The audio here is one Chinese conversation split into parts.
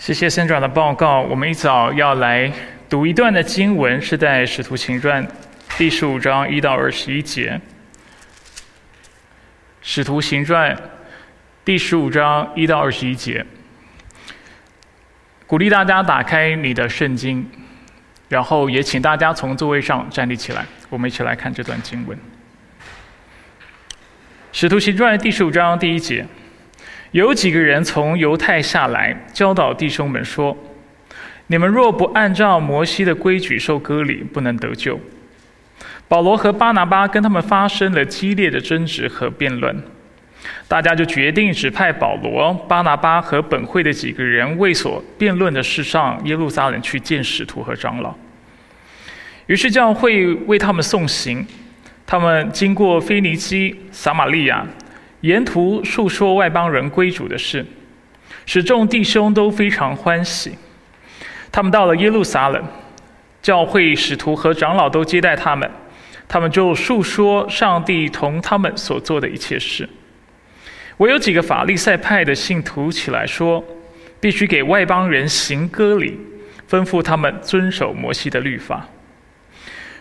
谢谢先长的报告。我们一早要来读一段的经文，是在《使徒行传》第十五章一到二十一节。《使徒行传》第十五章一到二十一节，鼓励大家打开你的圣经，然后也请大家从座位上站立起来，我们一起来看这段经文。《使徒行传》第十五章第一节。有几个人从犹太下来，教导弟兄们说：“你们若不按照摩西的规矩受割礼，不能得救。”保罗和巴拿巴跟他们发生了激烈的争执和辩论，大家就决定指派保罗、巴拿巴和本会的几个人为所辩论的事上耶路撒冷去见使徒和长老。于是教会为他们送行，他们经过腓尼基、撒玛利亚。沿途述说外邦人归主的事，使众弟兄都非常欢喜。他们到了耶路撒冷，教会使徒和长老都接待他们，他们就述说上帝同他们所做的一切事。我有几个法利赛派的信徒起来说，必须给外邦人行割礼，吩咐他们遵守摩西的律法。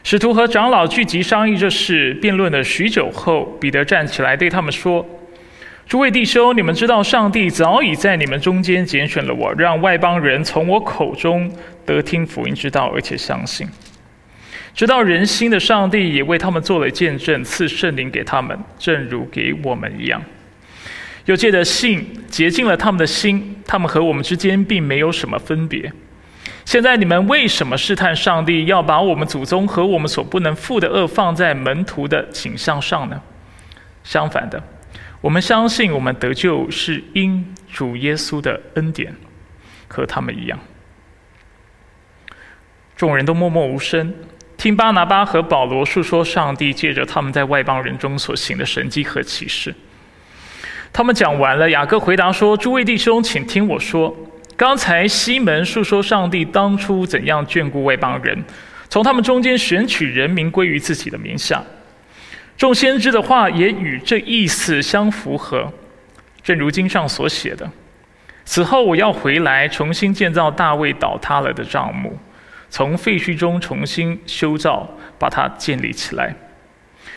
使徒和长老聚集商议这事，辩论了许久后，彼得站起来对他们说：“诸位弟兄，你们知道上帝早已在你们中间拣选了我，让外邦人从我口中得听福音之道，而且相信。知道人心的上帝也为他们做了见证，赐圣灵给他们，正如给我们一样。又借着信洁净了他们的心，他们和我们之间并没有什么分别。”现在你们为什么试探上帝，要把我们祖宗和我们所不能负的恶放在门徒的倾向上呢？相反的，我们相信我们得救是因主耶稣的恩典，和他们一样。众人都默默无声，听巴拿巴和保罗述说上帝借着他们在外邦人中所行的神迹和启示。他们讲完了，雅各回答说：“诸位弟兄，请听我说。”刚才西门述说上帝当初怎样眷顾外邦人，从他们中间选取人民归于自己的名下。众先知的话也与这意思相符合，正如经上所写的：“此后我要回来，重新建造大卫倒塌了的帐幕，从废墟中重新修造，把它建立起来，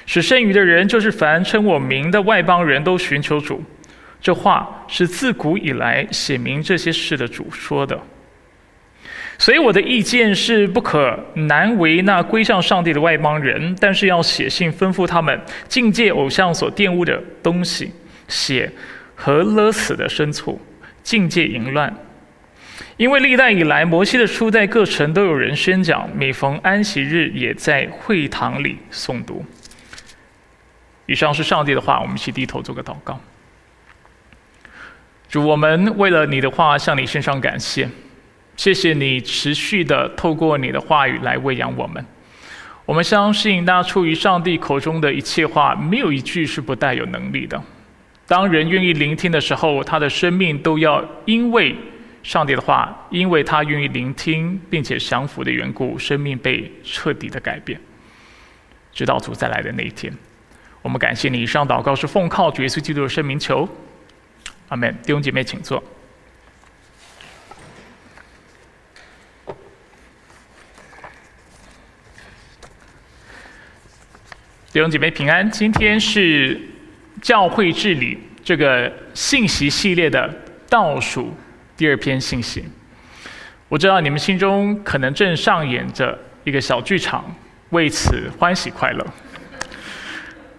使剩余的人，就是凡称我名的外邦人都寻求主。”这话是自古以来写明这些事的主说的，所以我的意见是不可难为那归向上帝的外邦人，但是要写信吩咐他们境界偶像所玷污的东西，写和勒死的牲畜，境界淫乱。因为历代以来，摩西的书在各城都有人宣讲，每逢安息日也在会堂里诵读。以上是上帝的话，我们一起低头做个祷告。主，我们为了你的话向你献上感谢，谢谢你持续的透过你的话语来喂养我们。我们相信那出于上帝口中的一切话，没有一句是不带有能力的。当人愿意聆听的时候，他的生命都要因为上帝的话，因为他愿意聆听并且降服的缘故，生命被彻底的改变，直到主再来的那一天。我们感谢你。以上祷告是奉靠主耶稣基督的圣名求。阿门，弟兄姐妹，请坐。弟兄姐妹平安，今天是教会治理这个信息系列的倒数第二篇信息。我知道你们心中可能正上演着一个小剧场，为此欢喜快乐。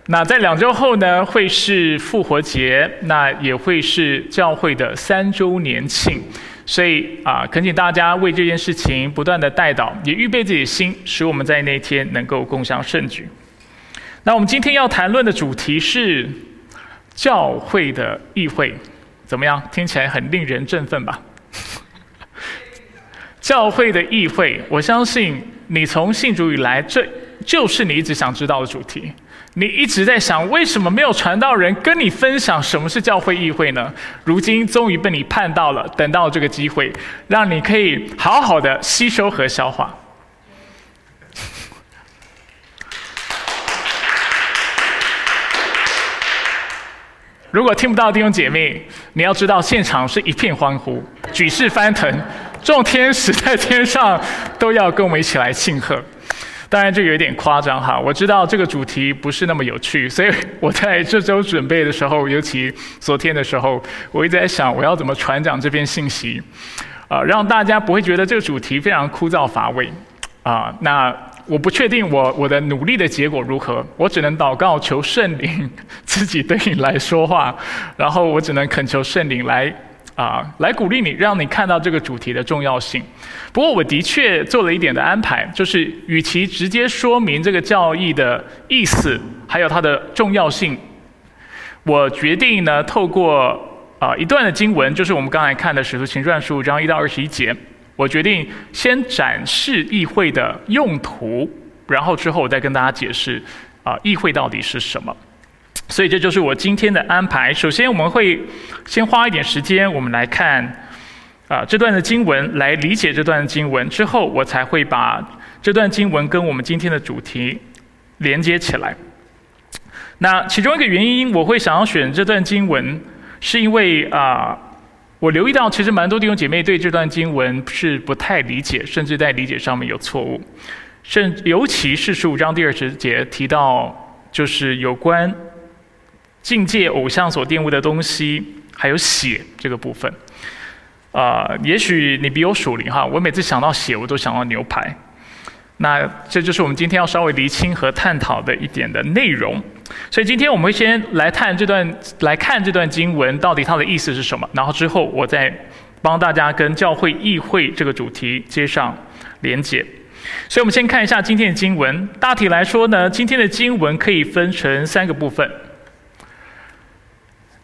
那在两周后呢，会是复活节，那也会是教会的三周年庆，所以啊，恳请大家为这件事情不断的带导，也预备自己的心，使我们在那天能够共享盛举。那我们今天要谈论的主题是教会的议会，怎么样？听起来很令人振奋吧？教会的议会，我相信你从信主以来，这就是你一直想知道的主题。你一直在想，为什么没有传道人跟你分享什么是教会议会呢？如今终于被你盼到了，等到这个机会，让你可以好好的吸收和消化。如果听不到弟兄姐妹，你要知道现场是一片欢呼，举世翻腾，众天使在天上都要跟我们一起来庆贺。当然这有点夸张哈，我知道这个主题不是那么有趣，所以我在这周准备的时候，尤其昨天的时候，我一直在想我要怎么传讲这篇信息，啊，让大家不会觉得这个主题非常枯燥乏味，啊，那。我不确定我我的努力的结果如何，我只能祷告求圣灵自己对你来说话，然后我只能恳求圣灵来啊来鼓励你，让你看到这个主题的重要性。不过我的确做了一点的安排，就是与其直接说明这个教义的意思还有它的重要性，我决定呢透过啊一段的经文，就是我们刚才看的《使徒行传》十五章一到二十一节。我决定先展示议会的用途，然后之后我再跟大家解释啊，议会到底是什么。所以这就是我今天的安排。首先我们会先花一点时间，我们来看啊这段的经文，来理解这段经文。之后我才会把这段经文跟我们今天的主题连接起来。那其中一个原因，我会想要选这段经文，是因为啊。我留意到，其实蛮多弟兄姐妹对这段经文是不太理解，甚至在理解上面有错误。甚尤其是十五章第二十节提到，就是有关境界偶像所玷污的东西，还有血这个部分。啊，也许你比我属灵哈，我每次想到血，我都想到牛排。那这就是我们今天要稍微厘清和探讨的一点的内容。所以今天我们会先来探这段，来看这段经文到底它的意思是什么，然后之后我再帮大家跟教会议会这个主题接上连结。所以我们先看一下今天的经文。大体来说呢，今天的经文可以分成三个部分。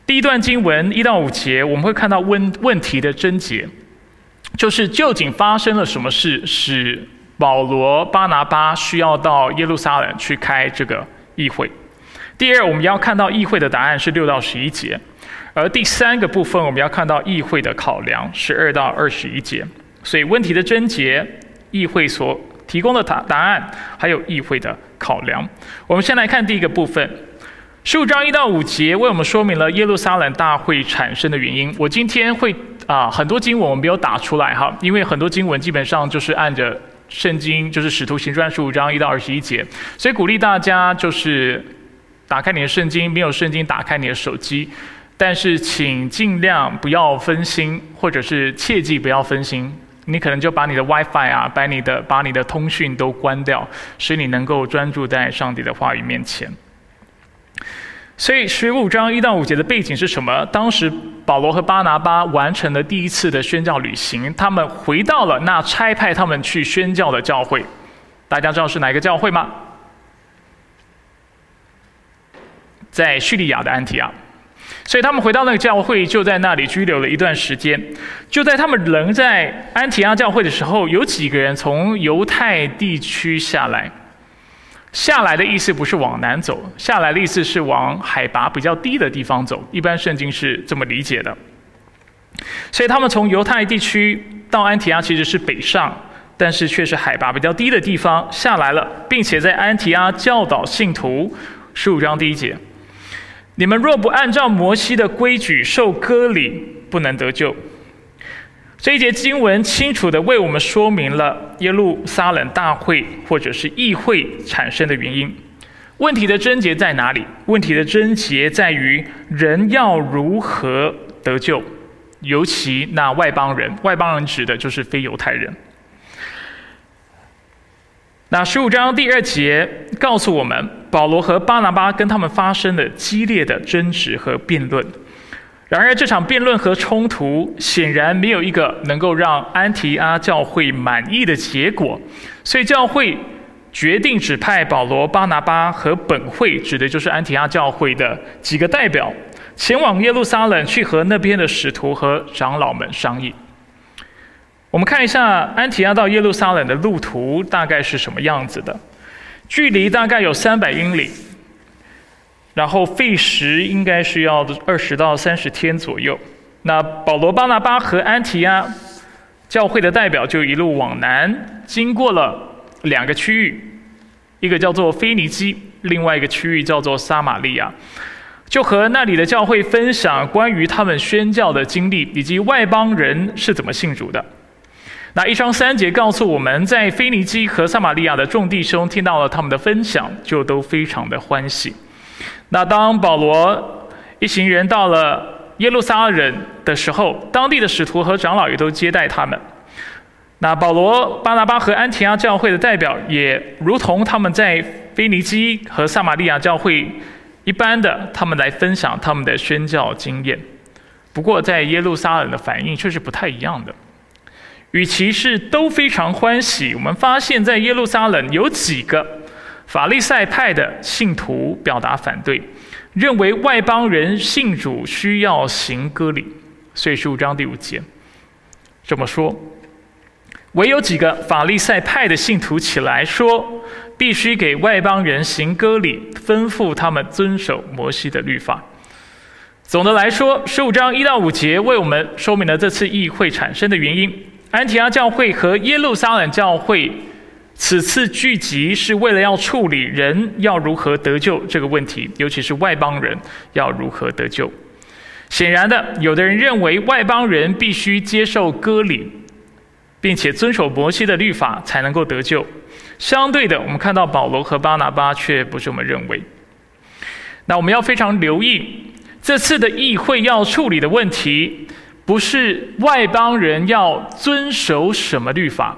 第一段经文一到五节，我们会看到问问题的症结，就是究竟发生了什么事，使保罗、巴拿巴需要到耶路撒冷去开这个议会。第二，我们要看到议会的答案是六到十一节，而第三个部分我们要看到议会的考量十二到二十一节。所以问题的症结、议会所提供的答答案，还有议会的考量。我们先来看第一个部分，十五章一到五节为我们说明了耶路撒冷大会产生的原因。我今天会啊很多经文我们没有打出来哈，因为很多经文基本上就是按着圣经，就是使徒行传十五章一到二十一节，所以鼓励大家就是。打开你的圣经，没有圣经，打开你的手机。但是，请尽量不要分心，或者是切记不要分心。你可能就把你的 WiFi 啊，把你的把你的通讯都关掉，使你能够专注在上帝的话语面前。所以，十五章一到五节的背景是什么？当时保罗和巴拿巴完成了第一次的宣教旅行，他们回到了那差派他们去宣教的教会。大家知道是哪个教会吗？在叙利亚的安提亚，所以他们回到那个教会，就在那里拘留了一段时间。就在他们仍在安提亚教会的时候，有几个人从犹太地区下来。下来的意思不是往南走，下来的意思是往海拔比较低的地方走。一般圣经是这么理解的。所以他们从犹太地区到安提阿其实是北上，但是却是海拔比较低的地方下来了，并且在安提阿教导信徒。十五章第一节。你们若不按照摩西的规矩受割礼，不能得救。这一节经文清楚的为我们说明了耶路撒冷大会或者是议会产生的原因。问题的症结在哪里？问题的症结在于人要如何得救，尤其那外邦人。外邦人指的就是非犹太人。那十五章第二节告诉我们，保罗和巴拿巴跟他们发生了激烈的争执和辩论。然而，这场辩论和冲突显然没有一个能够让安提阿教会满意的结果，所以教会决定指派保罗、巴拿巴和本会，指的就是安提阿教会的几个代表，前往耶路撒冷去和那边的使徒和长老们商议。我们看一下安提亚到耶路撒冷的路途大概是什么样子的，距离大概有三百英里，然后费时应该是要二十到三十天左右。那保罗、巴拿巴和安提亚教会的代表就一路往南，经过了两个区域，一个叫做腓尼基，另外一个区域叫做撒玛利亚。就和那里的教会分享关于他们宣教的经历，以及外邦人是怎么信主的。那一章三节告诉我们，在腓尼基和撒玛利亚的众弟兄听到了他们的分享，就都非常的欢喜。那当保罗一行人到了耶路撒冷的时候，当地的使徒和长老也都接待他们。那保罗、巴拿巴和安提阿教会的代表，也如同他们在腓尼基和撒玛利亚教会。一般的，他们来分享他们的宣教经验。不过，在耶路撒冷的反应却是不太一样的。与其是都非常欢喜，我们发现，在耶路撒冷有几个法利赛派的信徒表达反对，认为外邦人信主需要行割礼。所以十五章第五节这么说：唯有几个法利赛派的信徒起来说。必须给外邦人行割礼，吩咐他们遵守摩西的律法。总的来说，十五章一到五节为我们说明了这次议会产生的原因。安提阿教会和耶路撒冷教会此次聚集是为了要处理人要如何得救这个问题，尤其是外邦人要如何得救。显然的，有的人认为外邦人必须接受割礼，并且遵守摩西的律法才能够得救。相对的，我们看到保罗和巴拿巴却不这么认为。那我们要非常留意这次的议会要处理的问题，不是外邦人要遵守什么律法，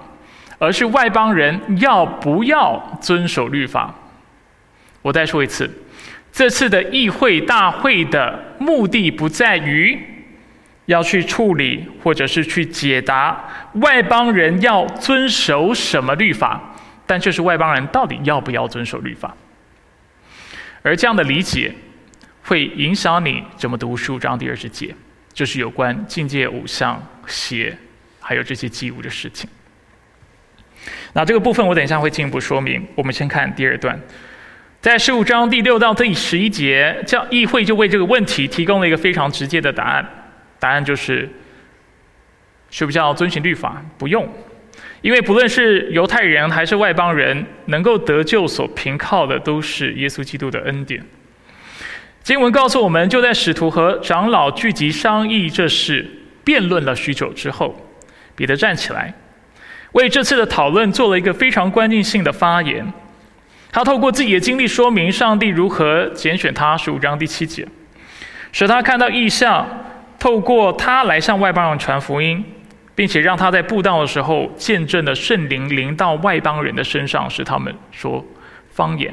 而是外邦人要不要遵守律法。我再说一次，这次的议会大会的目的不在于要去处理或者是去解答外邦人要遵守什么律法。但就是外邦人到底要不要遵守律法？而这样的理解会影响你怎么读书章第二十节，就是有关境界偶像、邪，还有这些祭物的事情。那这个部分我等一下会进一步说明。我们先看第二段，在十五章第六到第十一节，教议会就为这个问题提供了一个非常直接的答案，答案就是需不需要遵循律法？不用。因为不论是犹太人还是外邦人，能够得救所凭靠的都是耶稣基督的恩典。经文告诉我们，就在使徒和长老聚集商议这事、辩论了许久之后，彼得站起来，为这次的讨论做了一个非常关键性的发言。他透过自己的经历说明上帝如何拣选他，十五章第七节，使他看到异象，透过他来向外邦人传福音。并且让他在布道的时候见证了圣灵临到外邦人的身上，使他们说方言。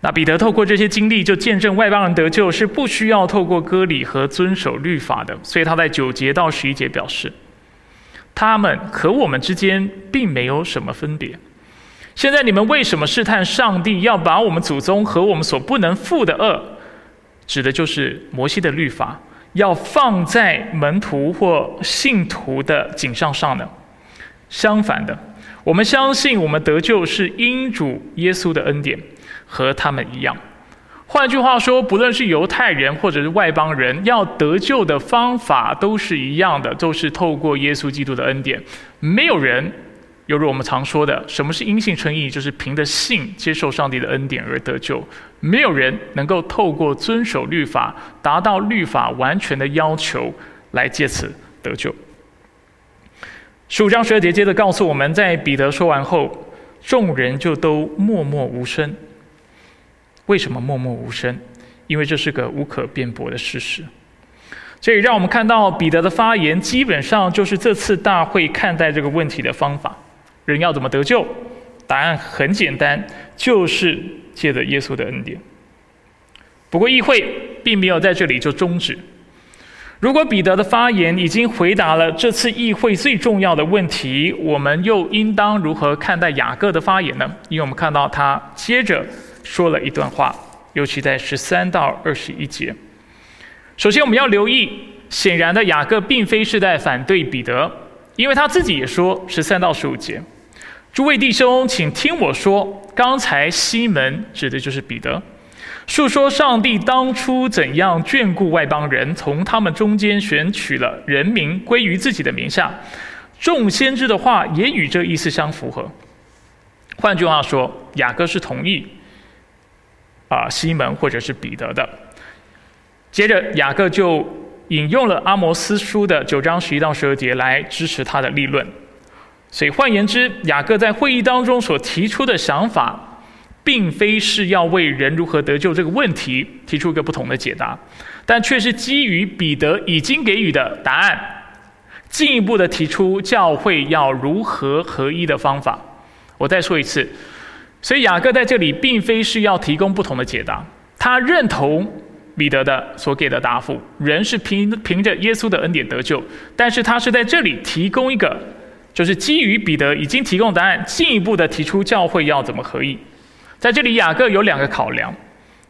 那彼得透过这些经历，就见证外邦人得救是不需要透过割礼和遵守律法的。所以他在九节到十一节表示，他们和我们之间并没有什么分别。现在你们为什么试探上帝，要把我们祖宗和我们所不能负的恶，指的就是摩西的律法？要放在门徒或信徒的颈上上呢？相反的，我们相信我们得救是因主耶稣的恩典，和他们一样。换句话说，不论是犹太人或者是外邦人，要得救的方法都是一样的，都是透过耶稣基督的恩典。没有人。犹如我们常说的，什么是因信称义？就是凭着信接受上帝的恩典而得救。没有人能够透过遵守律法，达到律法完全的要求，来借此得救。十五章十二节接着告诉我们，在彼得说完后，众人就都默默无声。为什么默默无声？因为这是个无可辩驳的事实。这也让我们看到彼得的发言，基本上就是这次大会看待这个问题的方法。人要怎么得救？答案很简单，就是借着耶稣的恩典。不过议会并没有在这里就终止。如果彼得的发言已经回答了这次议会最重要的问题，我们又应当如何看待雅各的发言呢？因为我们看到他接着说了一段话，尤其在十三到二十一节。首先，我们要留意，显然的雅各并非是在反对彼得。因为他自己也说十三到十五节，诸位弟兄，请听我说。刚才西门指的就是彼得，述说上帝当初怎样眷顾外邦人，从他们中间选取了人民归于自己的名下。众先知的话也与这意思相符合。换句话说，雅各是同意啊西门或者是彼得的。接着雅各就引用了阿摩斯书的九章十一到十二节来支持他的立论。所以换言之，雅各在会议当中所提出的想法，并非是要为人如何得救这个问题提出一个不同的解答，但却是基于彼得已经给予的答案，进一步的提出教会要如何合一的方法。我再说一次，所以雅各在这里并非是要提供不同的解答，他认同彼得的所给的答复，人是凭凭着耶稣的恩典得救，但是他是在这里提供一个。就是基于彼得已经提供答案，进一步的提出教会要怎么合一。在这里，雅各有两个考量：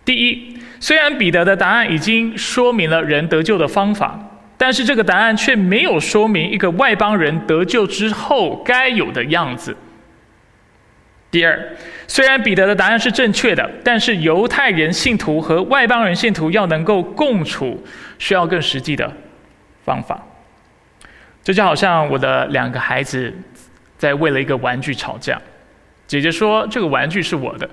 第一，虽然彼得的答案已经说明了人得救的方法，但是这个答案却没有说明一个外邦人得救之后该有的样子；第二，虽然彼得的答案是正确的，但是犹太人信徒和外邦人信徒要能够共处，需要更实际的方法。这就好像我的两个孩子在为了一个玩具吵架，姐姐说这个玩具是我的，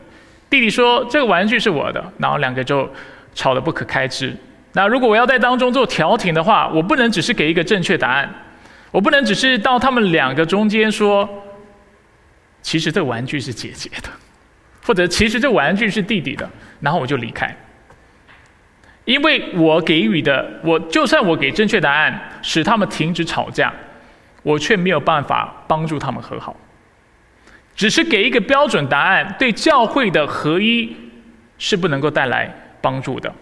弟弟说这个玩具是我的，然后两个就吵得不可开交。那如果我要在当中做调停的话，我不能只是给一个正确答案，我不能只是到他们两个中间说，其实这玩具是姐姐的，或者其实这玩具是弟弟的，然后我就离开。因为我给予的，我就算我给正确答案，使他们停止吵架，我却没有办法帮助他们和好。只是给一个标准答案，对教会的合一是不能够带来帮助的。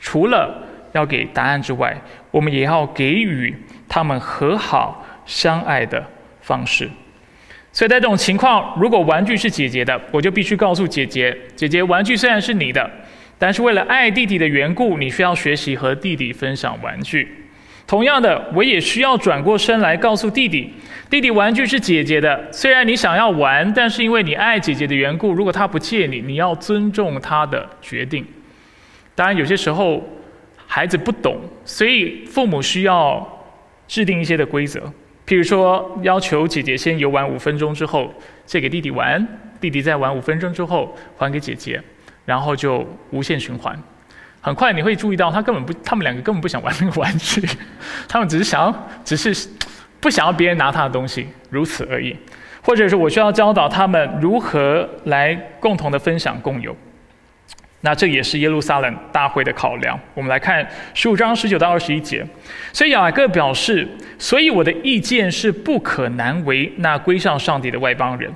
除了要给答案之外，我们也要给予他们和好相爱的方式。所以在这种情况，如果玩具是姐姐的，我就必须告诉姐姐：姐姐，玩具虽然是你的。但是为了爱弟弟的缘故，你需要学习和弟弟分享玩具。同样的，我也需要转过身来告诉弟弟：弟弟，玩具是姐姐的。虽然你想要玩，但是因为你爱姐姐的缘故，如果他不借你，你要尊重他的决定。当然，有些时候孩子不懂，所以父母需要制定一些的规则，譬如说要求姐姐先游玩五分钟之后借给弟弟玩，弟弟再玩五分钟之后还给姐姐。然后就无限循环，很快你会注意到，他根本不，他们两个根本不想玩那个玩具，他们只是想要，只是不想要别人拿他的东西，如此而已。或者是我需要教导他们如何来共同的分享共有。那这也是耶路撒冷大会的考量。我们来看十五章十九到二十一节。所以雅各表示，所以我的意见是不可难为那归向上帝的外邦人。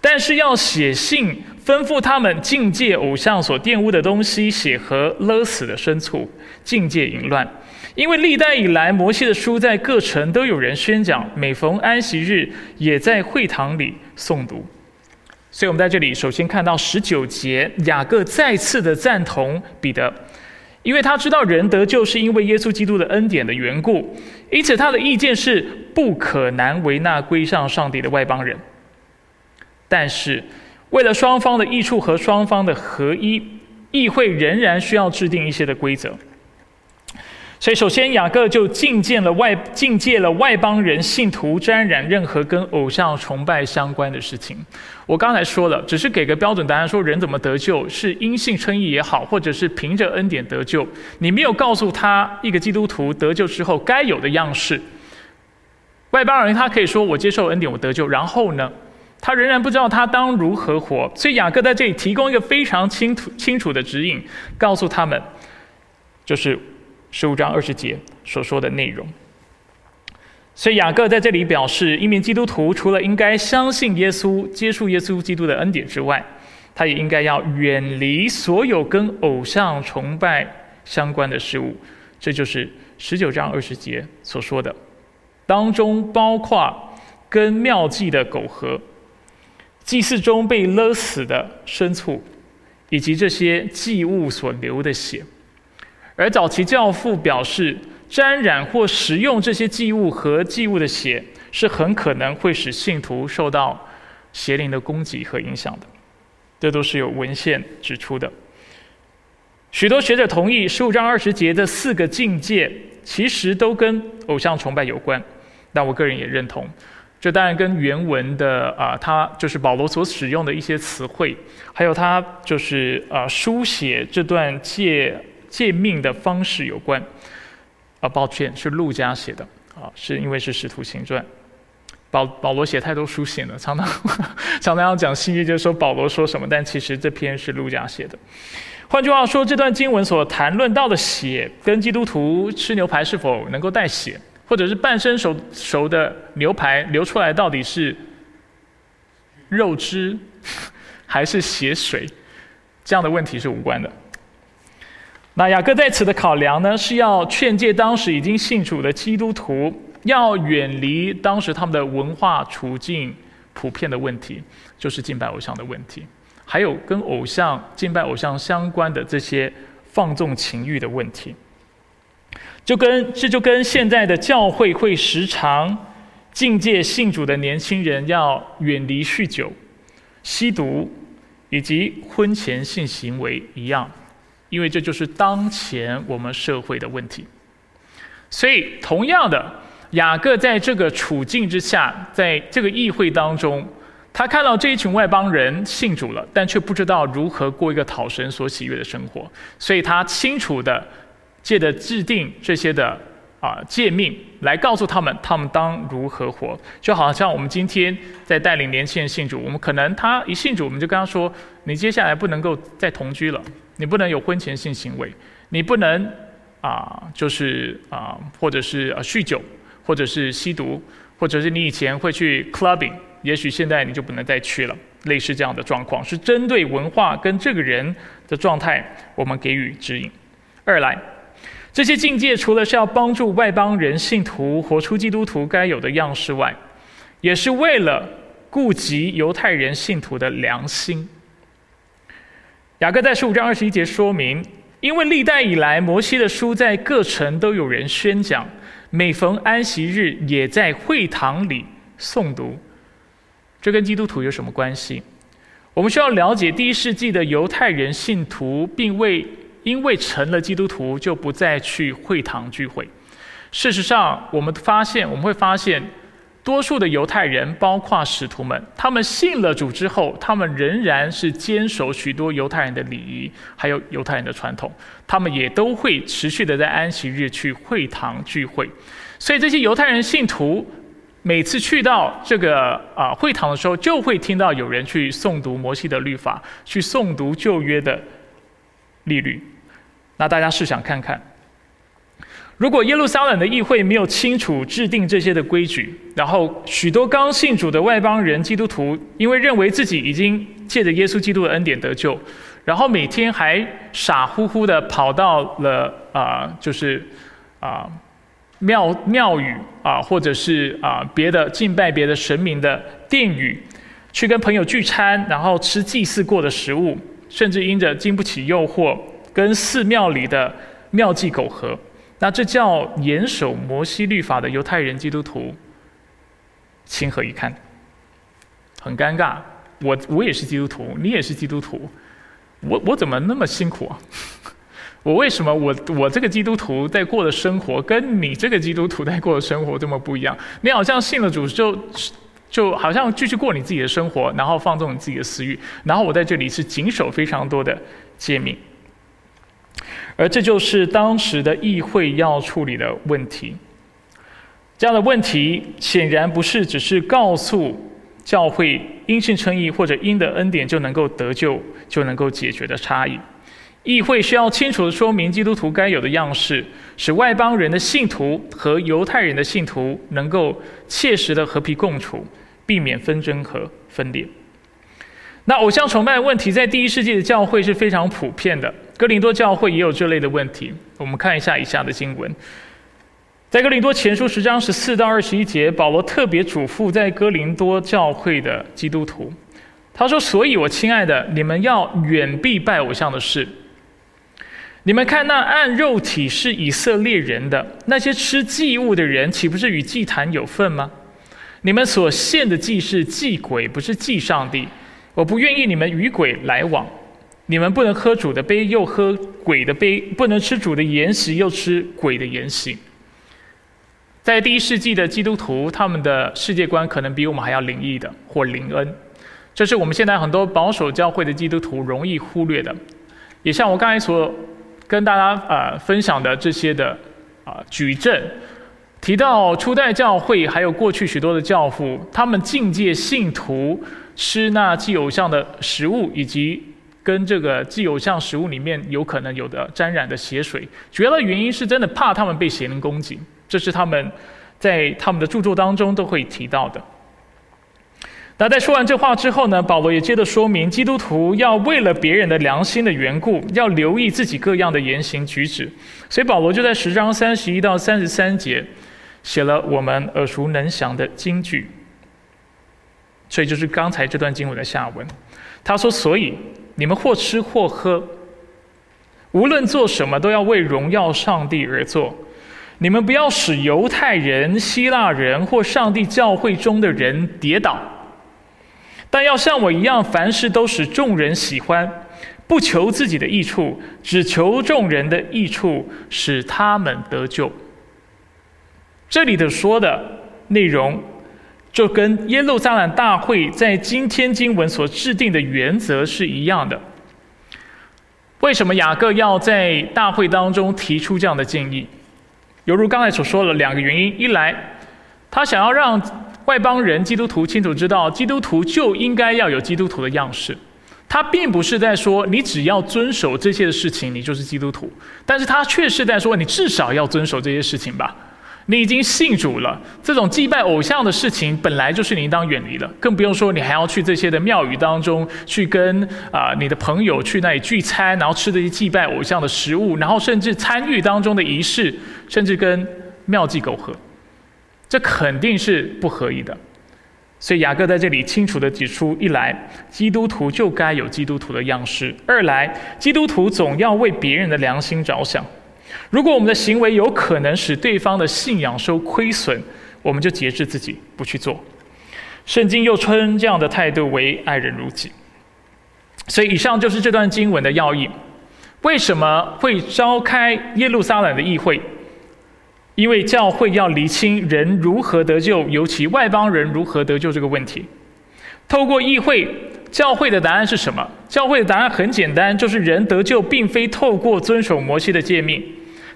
但是要写信吩咐他们境界偶像所玷污的东西，血和勒死的牲畜，境界淫乱。因为历代以来，摩西的书在各城都有人宣讲，每逢安息日也在会堂里诵读。所以，我们在这里首先看到十九节，雅各再次的赞同彼得，因为他知道人得救是因为耶稣基督的恩典的缘故，因此他的意见是不可难为那归向上帝的外邦人。但是，为了双方的益处和双方的合一，议会仍然需要制定一些的规则。所以，首先雅各就禁戒了外禁戒了外邦人信徒沾染任何跟偶像崇拜相关的事情。我刚才说了，只是给个标准答案，说人怎么得救，是因信称义也好，或者是凭着恩典得救。你没有告诉他一个基督徒得救之后该有的样式。外邦人他可以说我接受恩典，我得救，然后呢？他仍然不知道他当如何活，所以雅各在这里提供一个非常清楚、清楚的指引，告诉他们，就是十五章二十节所说的内容。所以雅各在这里表示，一名基督徒除了应该相信耶稣、接触耶稣基督的恩典之外，他也应该要远离所有跟偶像崇拜相关的事物。这就是十九章二十节所说的，当中包括跟妙计的苟合。祭祀中被勒死的牲畜，以及这些祭物所流的血，而早期教父表示，沾染或食用这些祭物和祭物的血，是很可能会使信徒受到邪灵的攻击和影响的。这都是有文献指出的。许多学者同意，十五章二十节的四个境界，其实都跟偶像崇拜有关，但我个人也认同。这当然跟原文的啊，他就是保罗所使用的一些词汇，还有他就是啊书写这段借诫命的方式有关。啊，抱歉，是路加写的啊，是因为是使徒行传。保保罗写太多书信了，常常 常常要讲新约，就说保罗说什么，但其实这篇是路加写的。换句话说，这段经文所谈论到的血，跟基督徒吃牛排是否能够带血，或者是半生熟熟的牛排流出来到底是肉汁 还是血水，这样的问题是无关的。那雅各在此的考量呢，是要劝诫当时已经信主的基督徒。要远离当时他们的文化处境普遍的问题，就是敬拜偶像的问题，还有跟偶像敬拜偶像相关的这些放纵情欲的问题。就跟这就跟现在的教会会时常境界信主的年轻人要远离酗酒、吸毒以及婚前性行为一样，因为这就是当前我们社会的问题。所以，同样的。雅各在这个处境之下，在这个议会当中，他看到这一群外邦人信主了，但却不知道如何过一个讨神所喜悦的生活，所以他清楚的借着制定这些的啊诫命来告诉他们，他们当如何活。就好像我们今天在带领年轻人信主，我们可能他一信主，我们就跟他说：你接下来不能够再同居了，你不能有婚前性行为，你不能啊，就是啊，或者是啊酗酒。或者是吸毒，或者是你以前会去 clubbing，也许现在你就不能再去了。类似这样的状况，是针对文化跟这个人的状态，我们给予指引。二来，这些境界除了是要帮助外邦人信徒活出基督徒该有的样式外，也是为了顾及犹太人信徒的良心。雅各在十五章二十一节说明，因为历代以来摩西的书在各城都有人宣讲。每逢安息日，也在会堂里诵读。这跟基督徒有什么关系？我们需要了解，第一世纪的犹太人信徒，并未因为成了基督徒就不再去会堂聚会。事实上，我们发现，我们会发现。多数的犹太人，包括使徒们，他们信了主之后，他们仍然是坚守许多犹太人的礼仪，还有犹太人的传统。他们也都会持续的在安息日去会堂聚会。所以这些犹太人信徒每次去到这个啊会堂的时候，就会听到有人去诵读摩西的律法，去诵读旧约的律律。那大家试想看看。如果耶路撒冷的议会没有清楚制定这些的规矩，然后许多刚信主的外邦人基督徒，因为认为自己已经借着耶稣基督的恩典得救，然后每天还傻乎乎的跑到了啊，就是啊庙庙宇啊，或者是啊别的敬拜别的神明的殿宇，去跟朋友聚餐，然后吃祭祀过的食物，甚至因着经不起诱惑，跟寺庙里的庙妓苟合。那这叫严守摩西律法的犹太人基督徒，情何以堪？很尴尬。我我也是基督徒，你也是基督徒，我我怎么那么辛苦啊？我为什么我我这个基督徒在过的生活，跟你这个基督徒在过的生活这么不一样？你好像信了主就就好像继续过你自己的生活，然后放纵你自己的私欲，然后我在这里是谨守非常多的诫命。而这就是当时的议会要处理的问题。这样的问题显然不是只是告诉教会因信称义或者因的恩典就能够得救就能够解决的差异。议会需要清楚的说明基督徒该有的样式，使外邦人的信徒和犹太人的信徒能够切实的和平共处，避免纷争和分裂。那偶像崇拜问题在第一世纪的教会是非常普遍的。哥林多教会也有这类的问题。我们看一下以下的经文，在哥林多前书十章十四到二十一节，保罗特别嘱咐在哥林多教会的基督徒，他说：“所以我亲爱的，你们要远避拜偶像的事。你们看那按肉体是以色列人的那些吃祭物的人，岂不是与祭坛有份吗？你们所献的祭是祭鬼，不是祭上帝。我不愿意你们与鬼来往。”你们不能喝主的杯，又喝鬼的杯；不能吃主的筵席，又吃鬼的筵席。在第一世纪的基督徒，他们的世界观可能比我们还要灵异的或灵恩，这是我们现在很多保守教会的基督徒容易忽略的。也像我刚才所跟大家呃分享的这些的啊举证，提到初代教会还有过去许多的教父，他们境界信徒吃那祭偶像的食物，以及跟这个既有像食物里面有可能有的沾染的血水，主要的原因是真的怕他们被邪灵攻击，这是他们在他们的著作当中都会提到的。那在说完这话之后呢，保罗也接着说明，基督徒要为了别人的良心的缘故，要留意自己各样的言行举止。所以保罗就在十章三十一到三十三节写了我们耳熟能详的金句。所以就是刚才这段经文的下文，他说：“所以你们或吃或喝，无论做什么，都要为荣耀上帝而做。你们不要使犹太人、希腊人或上帝教会中的人跌倒。”但要像我一样，凡事都使众人喜欢，不求自己的益处，只求众人的益处，使他们得救。这里的说的内容，就跟耶路撒冷大会在今天经文所制定的原则是一样的。为什么雅各要在大会当中提出这样的建议？犹如刚才所说的两个原因：一来，他想要让。外邦人基督徒清楚知道，基督徒就应该要有基督徒的样式。他并不是在说你只要遵守这些事情，你就是基督徒。但是他却是在说，你至少要遵守这些事情吧。你已经信主了，这种祭拜偶像的事情本来就是你应当远离的，更不用说你还要去这些的庙宇当中去跟啊你的朋友去那里聚餐，然后吃这些祭拜偶像的食物，然后甚至参与当中的仪式，甚至跟庙祭苟合。这肯定是不合宜的，所以雅各在这里清楚地指出：一来，基督徒就该有基督徒的样式；二来，基督徒总要为别人的良心着想。如果我们的行为有可能使对方的信仰受亏损，我们就节制自己，不去做。圣经又称这样的态度为爱人如己。所以，以上就是这段经文的要义。为什么会召开耶路撒冷的议会？因为教会要厘清人如何得救，尤其外邦人如何得救这个问题。透过议会，教会的答案是什么？教会的答案很简单，就是人得救并非透过遵守摩西的诫命，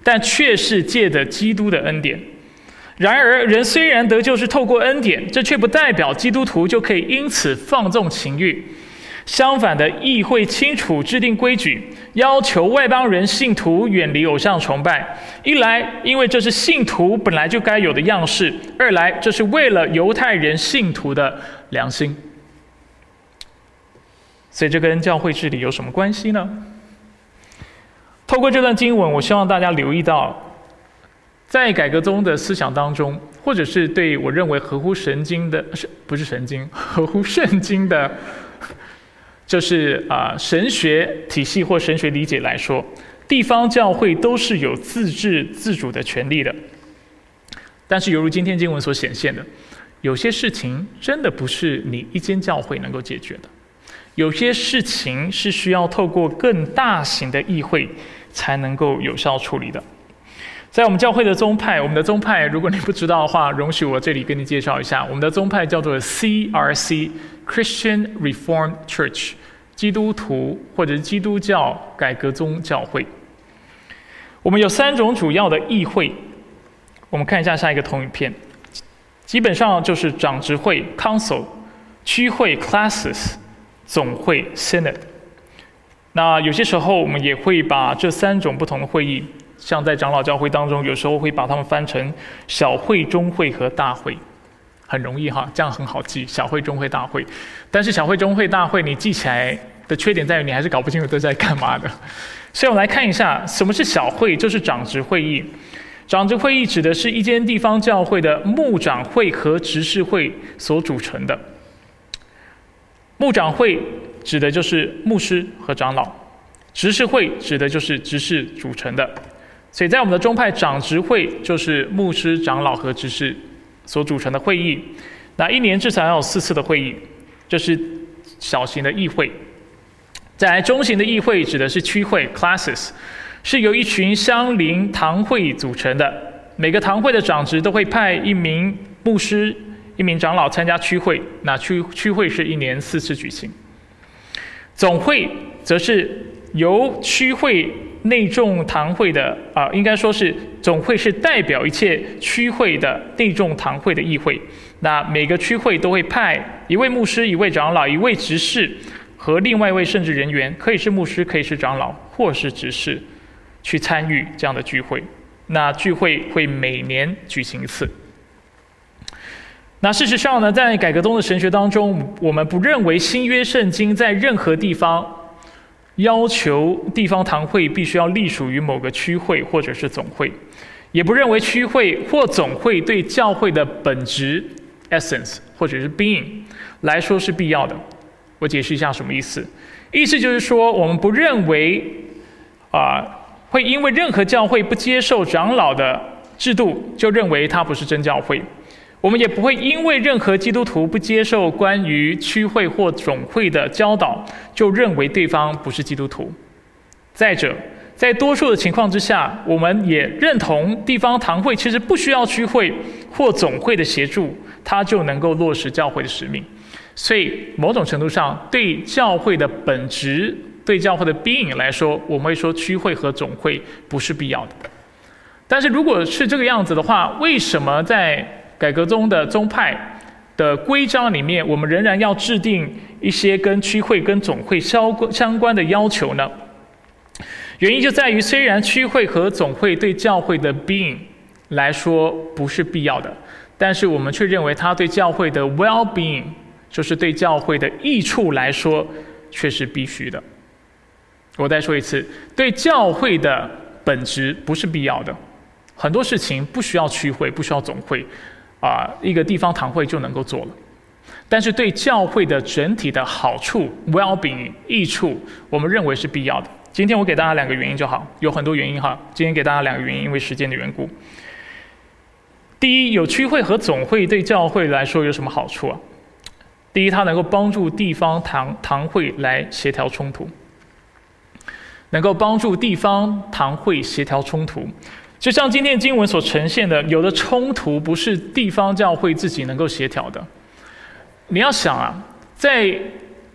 但却是借着基督的恩典。然而，人虽然得救是透过恩典，这却不代表基督徒就可以因此放纵情欲。相反的，议会清楚制定规矩，要求外邦人信徒远离偶像崇拜。一来，因为这是信徒本来就该有的样式；二来，这是为了犹太人信徒的良心。所以，这跟教会治理有什么关系呢？透过这段经文，我希望大家留意到，在改革中的思想当中，或者是对我认为合乎神经的，是不是神经？合乎圣经的。就是啊，神学体系或神学理解来说，地方教会都是有自治自主的权利的。但是，犹如今天经文所显现的，有些事情真的不是你一间教会能够解决的，有些事情是需要透过更大型的议会才能够有效处理的。在我们教会的宗派，我们的宗派，如果你不知道的话，容许我这里跟你介绍一下，我们的宗派叫做 CRC Christian Reformed Church，基督徒或者基督教改革宗教会。我们有三种主要的议会，我们看一下下一个投影片，基本上就是长执会 Council、区会 Classes、总会 Synod。那有些时候我们也会把这三种不同的会议。像在长老教会当中，有时候会把它们翻成小会、中会和大会，很容易哈，这样很好记。小会、中会、大会，但是小会、中会、大会，你记起来的缺点在于你还是搞不清楚都在干嘛的。所以我们来看一下，什么是小会？就是长职会议。长职会议指的是一间地方教会的牧长会和执事会所组成的。牧长会指的就是牧师和长老，执事会指的就是执事组成的。所以在我们的宗派长执会就是牧师、长老和执事所组成的会议，那一年至少要有四次的会议，这是小型的议会。在中型的议会指的是区会 （classes），是由一群相邻堂会组成的，每个堂会的长职都会派一名牧师、一名长老参加区会，那区区会是一年四次举行。总会则是由区会。内众堂会的啊，应该说是总会是代表一切区会的内众堂会的议会。那每个区会都会派一位牧师、一位长老、一位执事和另外一位圣职人员，可以是牧师，可以是长老，或是执事，去参与这样的聚会。那聚会会每年举行一次。那事实上呢，在改革中的神学当中，我们不认为新约圣经在任何地方要求地方堂会必须要隶属于某个区会或者是总会，也不认为区会或总会对教会的本质 （essence） 或者是 being 来说是必要的。我解释一下什么意思。意思就是说，我们不认为啊，会因为任何教会不接受长老的制度，就认为它不是真教会。我们也不会因为任何基督徒不接受关于区会或总会的教导，就认为对方不是基督徒。再者，在多数的情况之下，我们也认同地方堂会其实不需要区会或总会的协助，它就能够落实教会的使命。所以，某种程度上，对教会的本质、对教会的 being 来说，我们会说区会和总会不是必要的。但是，如果是这个样子的话，为什么在改革中的宗派的规章里面，我们仍然要制定一些跟区会、跟总会相关相关的要求呢？原因就在于，虽然区会和总会对教会的 being 来说不是必要的，但是我们却认为它对教会的 well-being，就是对教会的益处来说，却是必须的。我再说一次，对教会的本质不是必要的，很多事情不需要区会，不需要总会。啊，一个地方堂会就能够做了，但是对教会的整体的好处、well-being 益处，我们认为是必要的。今天我给大家两个原因就好，有很多原因哈。今天给大家两个原因，因为时间的缘故。第一，有区会和总会对教会来说有什么好处啊？第一，它能够帮助地方堂堂会来协调冲突，能够帮助地方堂会协调冲突。就像今天经文所呈现的，有的冲突不是地方教会自己能够协调的。你要想啊，在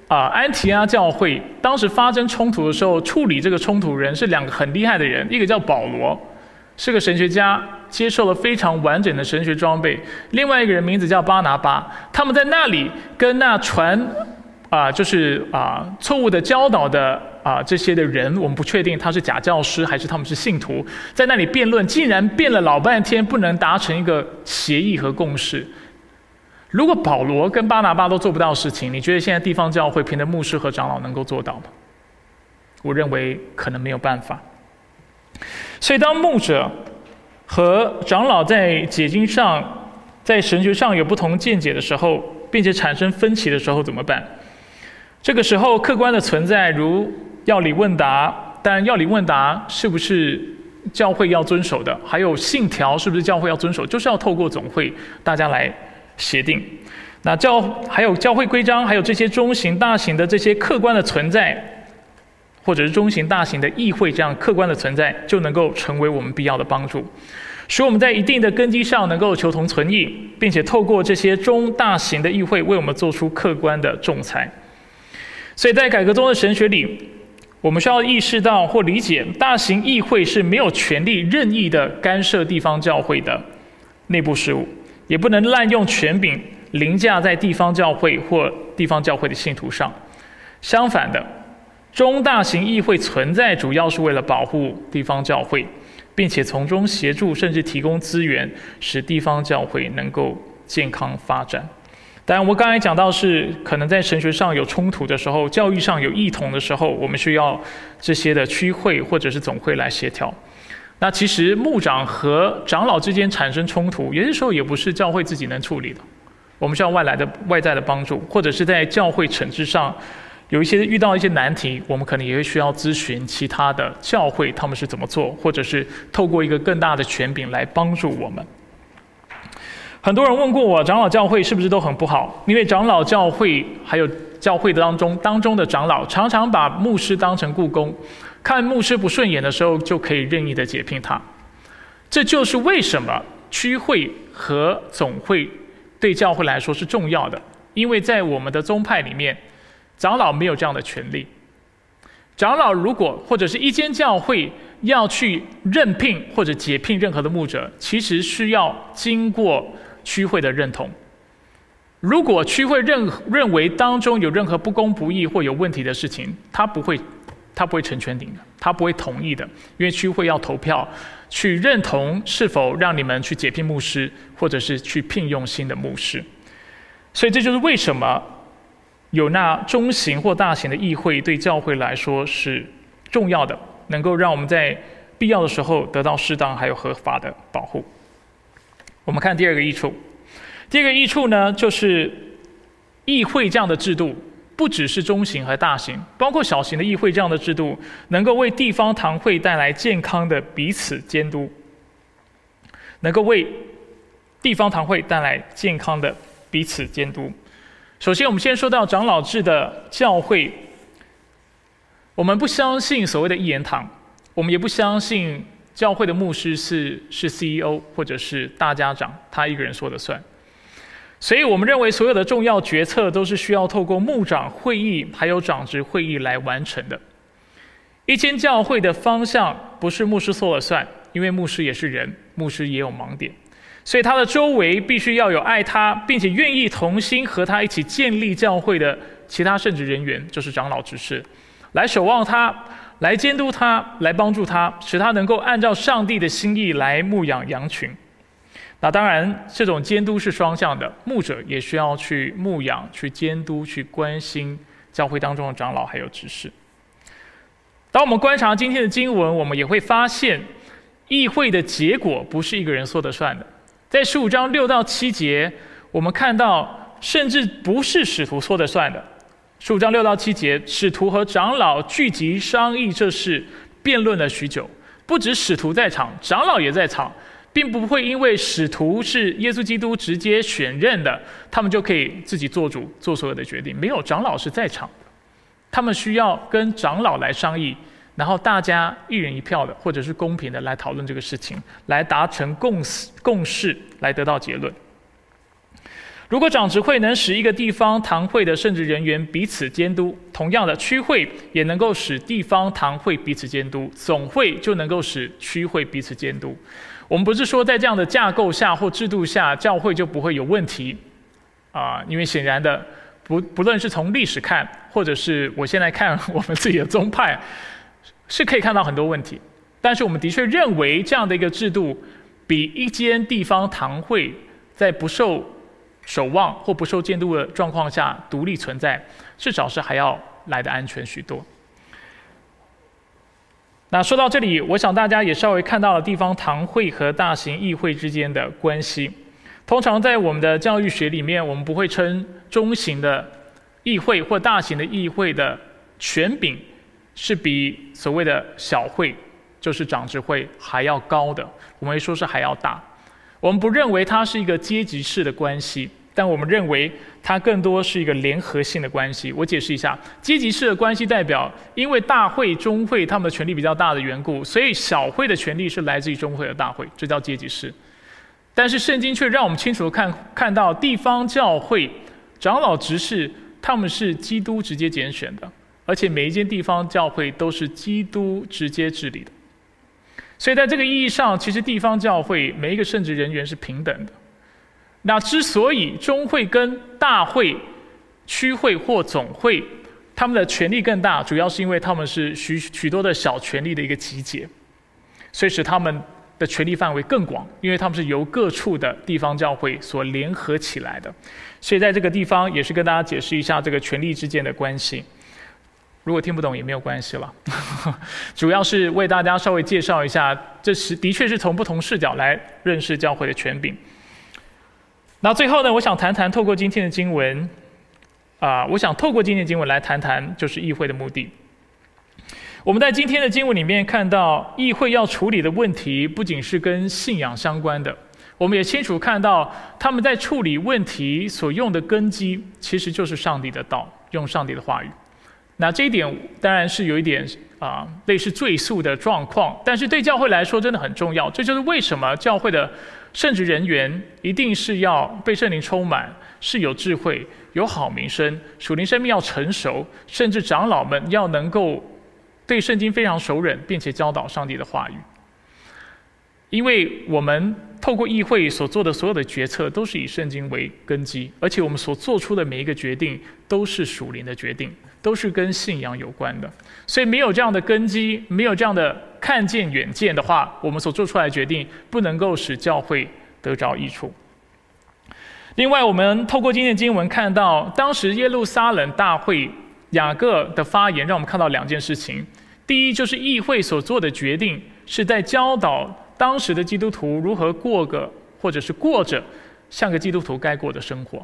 啊安提阿教会当时发生冲突的时候，处理这个冲突人是两个很厉害的人，一个叫保罗，是个神学家，接受了非常完整的神学装备；另外一个人名字叫巴拿巴，他们在那里跟那传啊，就是啊错误的教导的。啊，这些的人，我们不确定他是假教师还是他们是信徒，在那里辩论，竟然辩了老半天，不能达成一个协议和共识。如果保罗跟巴拿巴都做不到事情，你觉得现在地方教会凭着牧师和长老能够做到吗？我认为可能没有办法。所以，当牧者和长老在解经上、在神学上有不同见解的时候，并且产生分歧的时候，怎么办？这个时候，客观的存在如。要理问答，但要理问答是不是教会要遵守的？还有信条是不是教会要遵守？就是要透过总会大家来协定。那教还有教会规章，还有这些中型、大型的这些客观的存在，或者是中型、大型的议会这样客观的存在，就能够成为我们必要的帮助，使我们在一定的根基上能够求同存异，并且透过这些中大型的议会为我们做出客观的仲裁。所以在改革中的神学里。我们需要意识到或理解，大型议会是没有权利任意的干涉地方教会的内部事务，也不能滥用权柄凌驾在地方教会或地方教会的信徒上。相反的，中大型议会存在主要是为了保护地方教会，并且从中协助甚至提供资源，使地方教会能够健康发展。当然，我刚才讲到是可能在神学上有冲突的时候，教育上有异同的时候，我们需要这些的区会或者是总会来协调。那其实牧长和长老之间产生冲突，有些时候也不是教会自己能处理的，我们需要外来的外在的帮助，或者是在教会惩治上有一些遇到一些难题，我们可能也会需要咨询其他的教会他们是怎么做，或者是透过一个更大的权柄来帮助我们。很多人问过我，长老教会是不是都很不好？因为长老教会还有教会当中当中的长老，常常把牧师当成雇工，看牧师不顺眼的时候，就可以任意的解聘他。这就是为什么区会和总会对教会来说是重要的，因为在我们的宗派里面，长老没有这样的权利。长老如果或者是一间教会要去任聘或者解聘任何的牧者，其实需要经过区会的认同。如果区会认认为当中有任何不公不义或有问题的事情，他不会，他不会成全你的，他不会同意的，因为区会要投票去认同是否让你们去解聘牧师，或者是去聘用新的牧师。所以这就是为什么。有那中型或大型的议会，对教会来说是重要的，能够让我们在必要的时候得到适当还有合法的保护。我们看第二个益处，第二个益处呢，就是议会这样的制度，不只是中型和大型，包括小型的议会这样的制度，能够为地方堂会带来健康的彼此监督，能够为地方堂会带来健康的彼此监督。首先，我们先说到长老制的教会。我们不相信所谓的一言堂，我们也不相信教会的牧师是是 CEO 或者是大家长，他一个人说了算。所以我们认为所有的重要决策都是需要透过牧长会议还有长职会议来完成的。一间教会的方向不是牧师说了算，因为牧师也是人，牧师也有盲点。所以他的周围必须要有爱他，并且愿意同心和他一起建立教会的其他圣职人员，就是长老执事，来守望他，来监督他，来帮助他，使他能够按照上帝的心意来牧养羊群。那当然，这种监督是双向的，牧者也需要去牧养、去监督、去关心教会当中的长老还有执事。当我们观察今天的经文，我们也会发现，议会的结果不是一个人说的算的。在十五章六到七节，我们看到，甚至不是使徒说的算的。十五章六到七节，使徒和长老聚集商议这事，辩论了许久。不止使徒在场，长老也在场，并不会因为使徒是耶稣基督直接选任的，他们就可以自己做主做所有的决定。没有长老是在场的，他们需要跟长老来商议。然后大家一人一票的，或者是公平的来讨论这个事情，来达成共识，共识来得到结论。如果长执会能使一个地方堂会的圣职人员彼此监督，同样的区会也能够使地方堂会彼此监督，总会就能够使区会彼此监督。我们不是说在这样的架构下或制度下，教会就不会有问题啊，因为显然的，不不论是从历史看，或者是我现在看我们自己的宗派。是可以看到很多问题，但是我们的确认为这样的一个制度，比一间地方堂会在不受守望或不受监督的状况下独立存在，至少是还要来的安全许多。那说到这里，我想大家也稍微看到了地方堂会和大型议会之间的关系。通常在我们的教育学里面，我们不会称中型的议会或大型的议会的权柄。是比所谓的小会，就是长执会还要高的，我们会说是还要大。我们不认为它是一个阶级式的关系，但我们认为它更多是一个联合性的关系。我解释一下，阶级式的关系代表，因为大会、中会他们的权力比较大的缘故，所以小会的权力是来自于中会和大会，这叫阶级式。但是圣经却让我们清楚的看看到，地方教会长老执事他们是基督直接拣选的。而且每一间地方教会都是基督直接治理的，所以在这个意义上，其实地方教会每一个圣职人员是平等的。那之所以中会跟大会、区会或总会他们的权力更大，主要是因为他们是许许多的小权力的一个集结，所以使他们的权力范围更广，因为他们是由各处的地方教会所联合起来的。所以在这个地方，也是跟大家解释一下这个权力之间的关系。如果听不懂也没有关系了，主要是为大家稍微介绍一下，这是的确是从不同视角来认识教会的权柄。那最后呢，我想谈谈透过今天的经文，啊，我想透过今天的经文来谈谈就是议会的目的。我们在今天的经文里面看到，议会要处理的问题不仅是跟信仰相关的，我们也清楚看到他们在处理问题所用的根基，其实就是上帝的道，用上帝的话语。那这一点当然是有一点啊类似罪诉的状况，但是对教会来说真的很重要。这就是为什么教会的圣职人员一定是要被圣灵充满，是有智慧、有好名声，属灵生命要成熟，甚至长老们要能够对圣经非常熟稔，并且教导上帝的话语。因为我们透过议会所做的所有的决策，都是以圣经为根基，而且我们所做出的每一个决定都是属灵的决定，都是跟信仰有关的。所以没有这样的根基，没有这样的看见远见的话，我们所做出来的决定不能够使教会得着益处。另外，我们透过今天的经文看到，当时耶路撒冷大会雅各的发言，让我们看到两件事情。第一，就是议会所做的决定是在教导当时的基督徒如何过个，或者是过着像个基督徒该过的生活。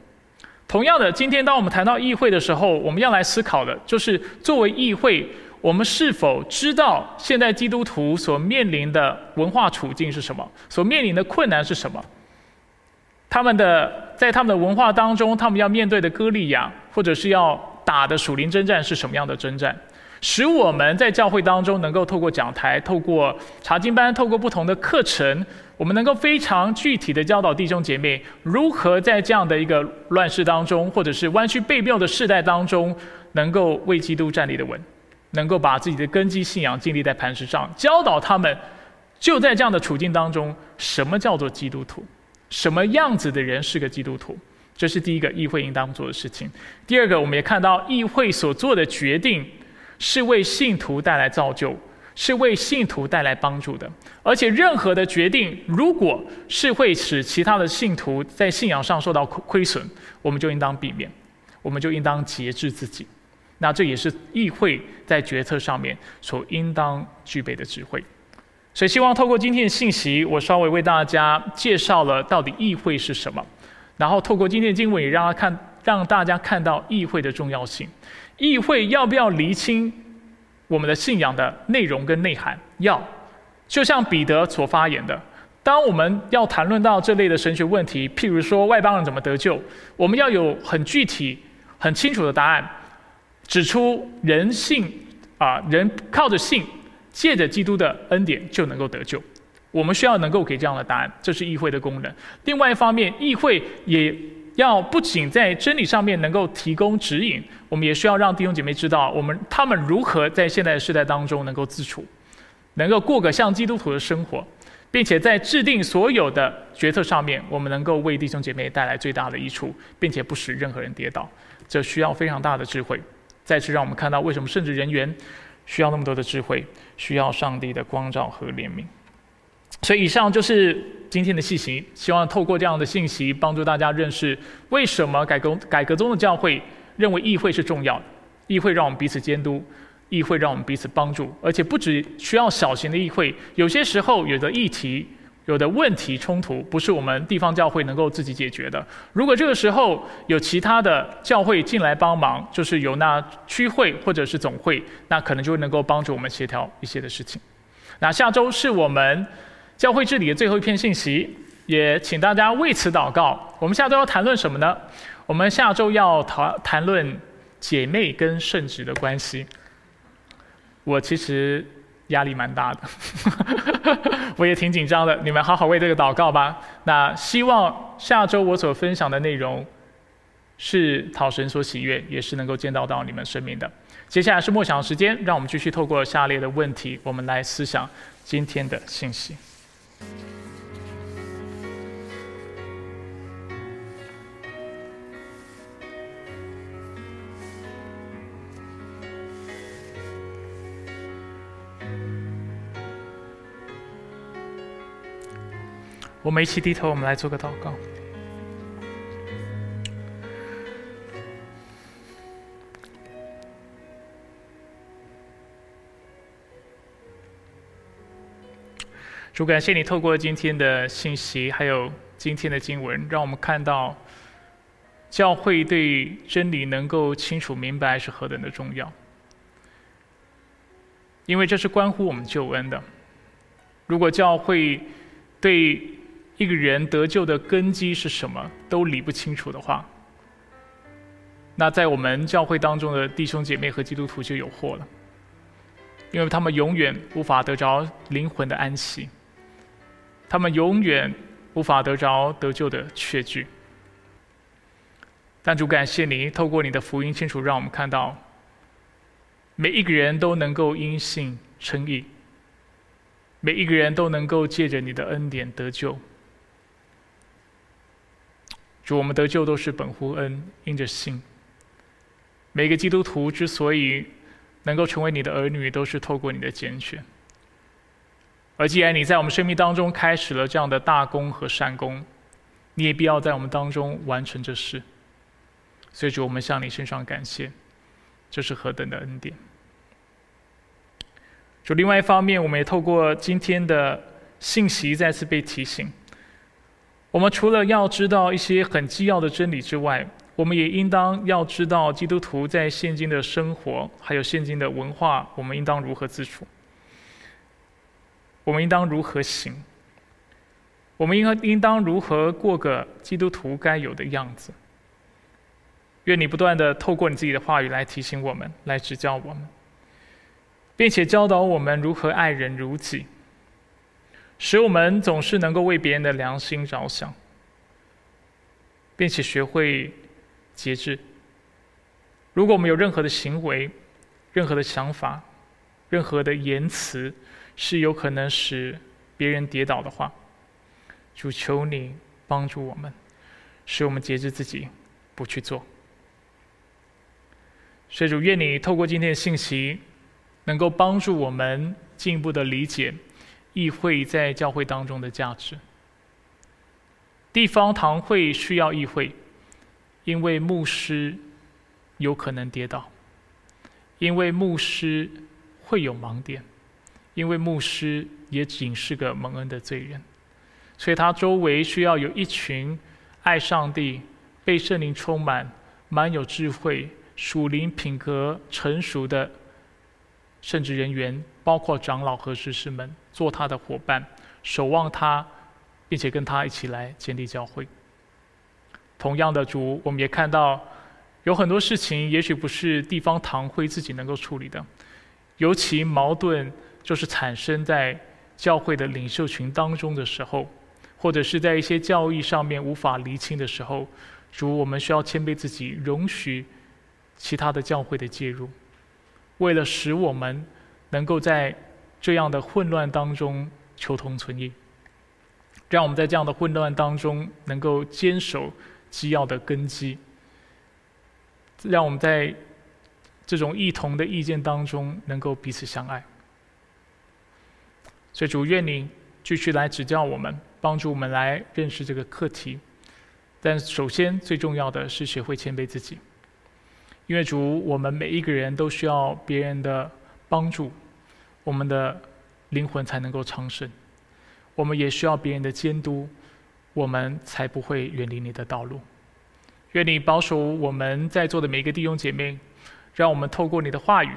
同样的，今天当我们谈到议会的时候，我们要来思考的就是，作为议会，我们是否知道现代基督徒所面临的文化处境是什么，所面临的困难是什么？他们的在他们的文化当中，他们要面对的歌利亚，或者是要打的属灵征战是什么样的征战，使我们在教会当中能够透过讲台、透过查经班、透过不同的课程，我们能够非常具体的教导弟兄姐妹如何在这样的一个乱世当中，或者是弯曲背谬的世代当中，能够为基督站立的稳，能够把自己的根基信仰建立在磐石上，教导他们就在这样的处境当中，什么叫做基督徒。什么样子的人是个基督徒？这是第一个议会应当做的事情。第二个，我们也看到议会所做的决定是为信徒带来造就，是为信徒带来帮助的。而且，任何的决定如果是会使其他的信徒在信仰上受到亏损，我们就应当避免，我们就应当节制自己。那这也是议会在决策上面所应当具备的智慧。所以，希望透过今天的信息，我稍微为大家介绍了到底议会是什么，然后透过今天的经文，也让他看，让大家看到议会的重要性。议会要不要厘清我们的信仰的内容跟内涵？要，就像彼得所发言的，当我们要谈论到这类的神学问题，譬如说外邦人怎么得救，我们要有很具体、很清楚的答案，指出人性啊，人靠着信。借着基督的恩典就能够得救，我们需要能够给这样的答案，这是议会的功能。另外一方面，议会也要不仅在真理上面能够提供指引，我们也需要让弟兄姐妹知道，我们他们如何在现代时代当中能够自处，能够过个像基督徒的生活，并且在制定所有的决策上面，我们能够为弟兄姐妹带来最大的益处，并且不使任何人跌倒，这需要非常大的智慧。再次让我们看到为什么圣职人员。需要那么多的智慧，需要上帝的光照和怜悯。所以，以上就是今天的信息。希望透过这样的信息，帮助大家认识为什么改革改革中的教会认为议会是重要的。议会让我们彼此监督，议会让我们彼此帮助，而且不只需要小型的议会，有些时候有的议题。有的问题冲突不是我们地方教会能够自己解决的。如果这个时候有其他的教会进来帮忙，就是有那区会或者是总会，那可能就能够帮助我们协调一些的事情。那下周是我们教会治理的最后一篇信息，也请大家为此祷告。我们下周要谈论什么呢？我们下周要谈谈论姐妹跟圣职的关系。我其实。压力蛮大的，我也挺紧张的。你们好好为这个祷告吧。那希望下周我所分享的内容是讨神所喜悦，也是能够见到到你们生命的。接下来是默想时间，让我们继续透过下列的问题，我们来思想今天的信息。我们一起低头，我们来做个祷告。主，感谢你透过今天的信息，还有今天的经文，让我们看到教会对真理能够清楚明白是何等的重要，因为这是关乎我们救恩的。如果教会对一个人得救的根基是什么，都理不清楚的话，那在我们教会当中的弟兄姐妹和基督徒就有祸了，因为他们永远无法得着灵魂的安息，他们永远无法得着得救的确据。但主感谢你，透过你的福音清楚让我们看到，每一个人都能够因信称义，每一个人都能够借着你的恩典得救。主，我们得救都是本乎恩，因着信。每个基督徒之所以能够成为你的儿女，都是透过你的拣选。而既然你在我们生命当中开始了这样的大功和善功，你也必要在我们当中完成这事。所以，主，我们向你身上感谢，这是何等的恩典！主，另外一方面，我们也透过今天的信息再次被提醒：我们除了要知道一些很基要的真理之外，我们也应当要知道基督徒在现今的生活，还有现今的文化，我们应当如何自处？我们应当如何行？我们应该应当如何过个基督徒该有的样子？愿你不断的透过你自己的话语来提醒我们，来指教我们，并且教导我们如何爱人如己，使我们总是能够为别人的良心着想，并且学会。节制。如果我们有任何的行为、任何的想法、任何的言辞，是有可能使别人跌倒的话，主求你帮助我们，使我们节制自己，不去做。所以主愿你透过今天的信息，能够帮助我们进一步的理解议会在教会当中的价值。地方堂会需要议会。因为牧师有可能跌倒，因为牧师会有盲点，因为牧师也仅是个蒙恩的罪人，所以他周围需要有一群爱上帝、被圣灵充满、满有智慧、属灵品格成熟的圣职人员，包括长老和士师们，做他的伙伴，守望他，并且跟他一起来建立教会。同样的，主，我们也看到有很多事情，也许不是地方堂会自己能够处理的，尤其矛盾就是产生在教会的领袖群当中的时候，或者是在一些教义上面无法厘清的时候，主，我们需要谦卑自己，容许其他的教会的介入，为了使我们能够在这样的混乱当中求同存异，让我们在这样的混乱当中能够坚守。基要的根基，让我们在这种异同的意见当中能够彼此相爱。所以主愿你继续来指教我们，帮助我们来认识这个课题。但首先最重要的是学会谦卑自己，因为主，我们每一个人都需要别人的帮助，我们的灵魂才能够昌盛。我们也需要别人的监督。我们才不会远离你的道路。愿你保守我们在座的每一个弟兄姐妹，让我们透过你的话语，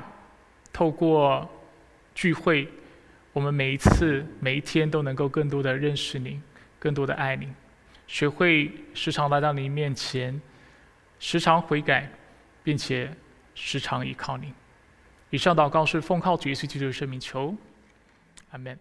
透过聚会，我们每一次、每一天都能够更多的认识你，更多的爱你，学会时常来到你面前，时常悔改，并且时常依靠你。以上祷告是奉靠主耶稣基督的圣名求，阿门。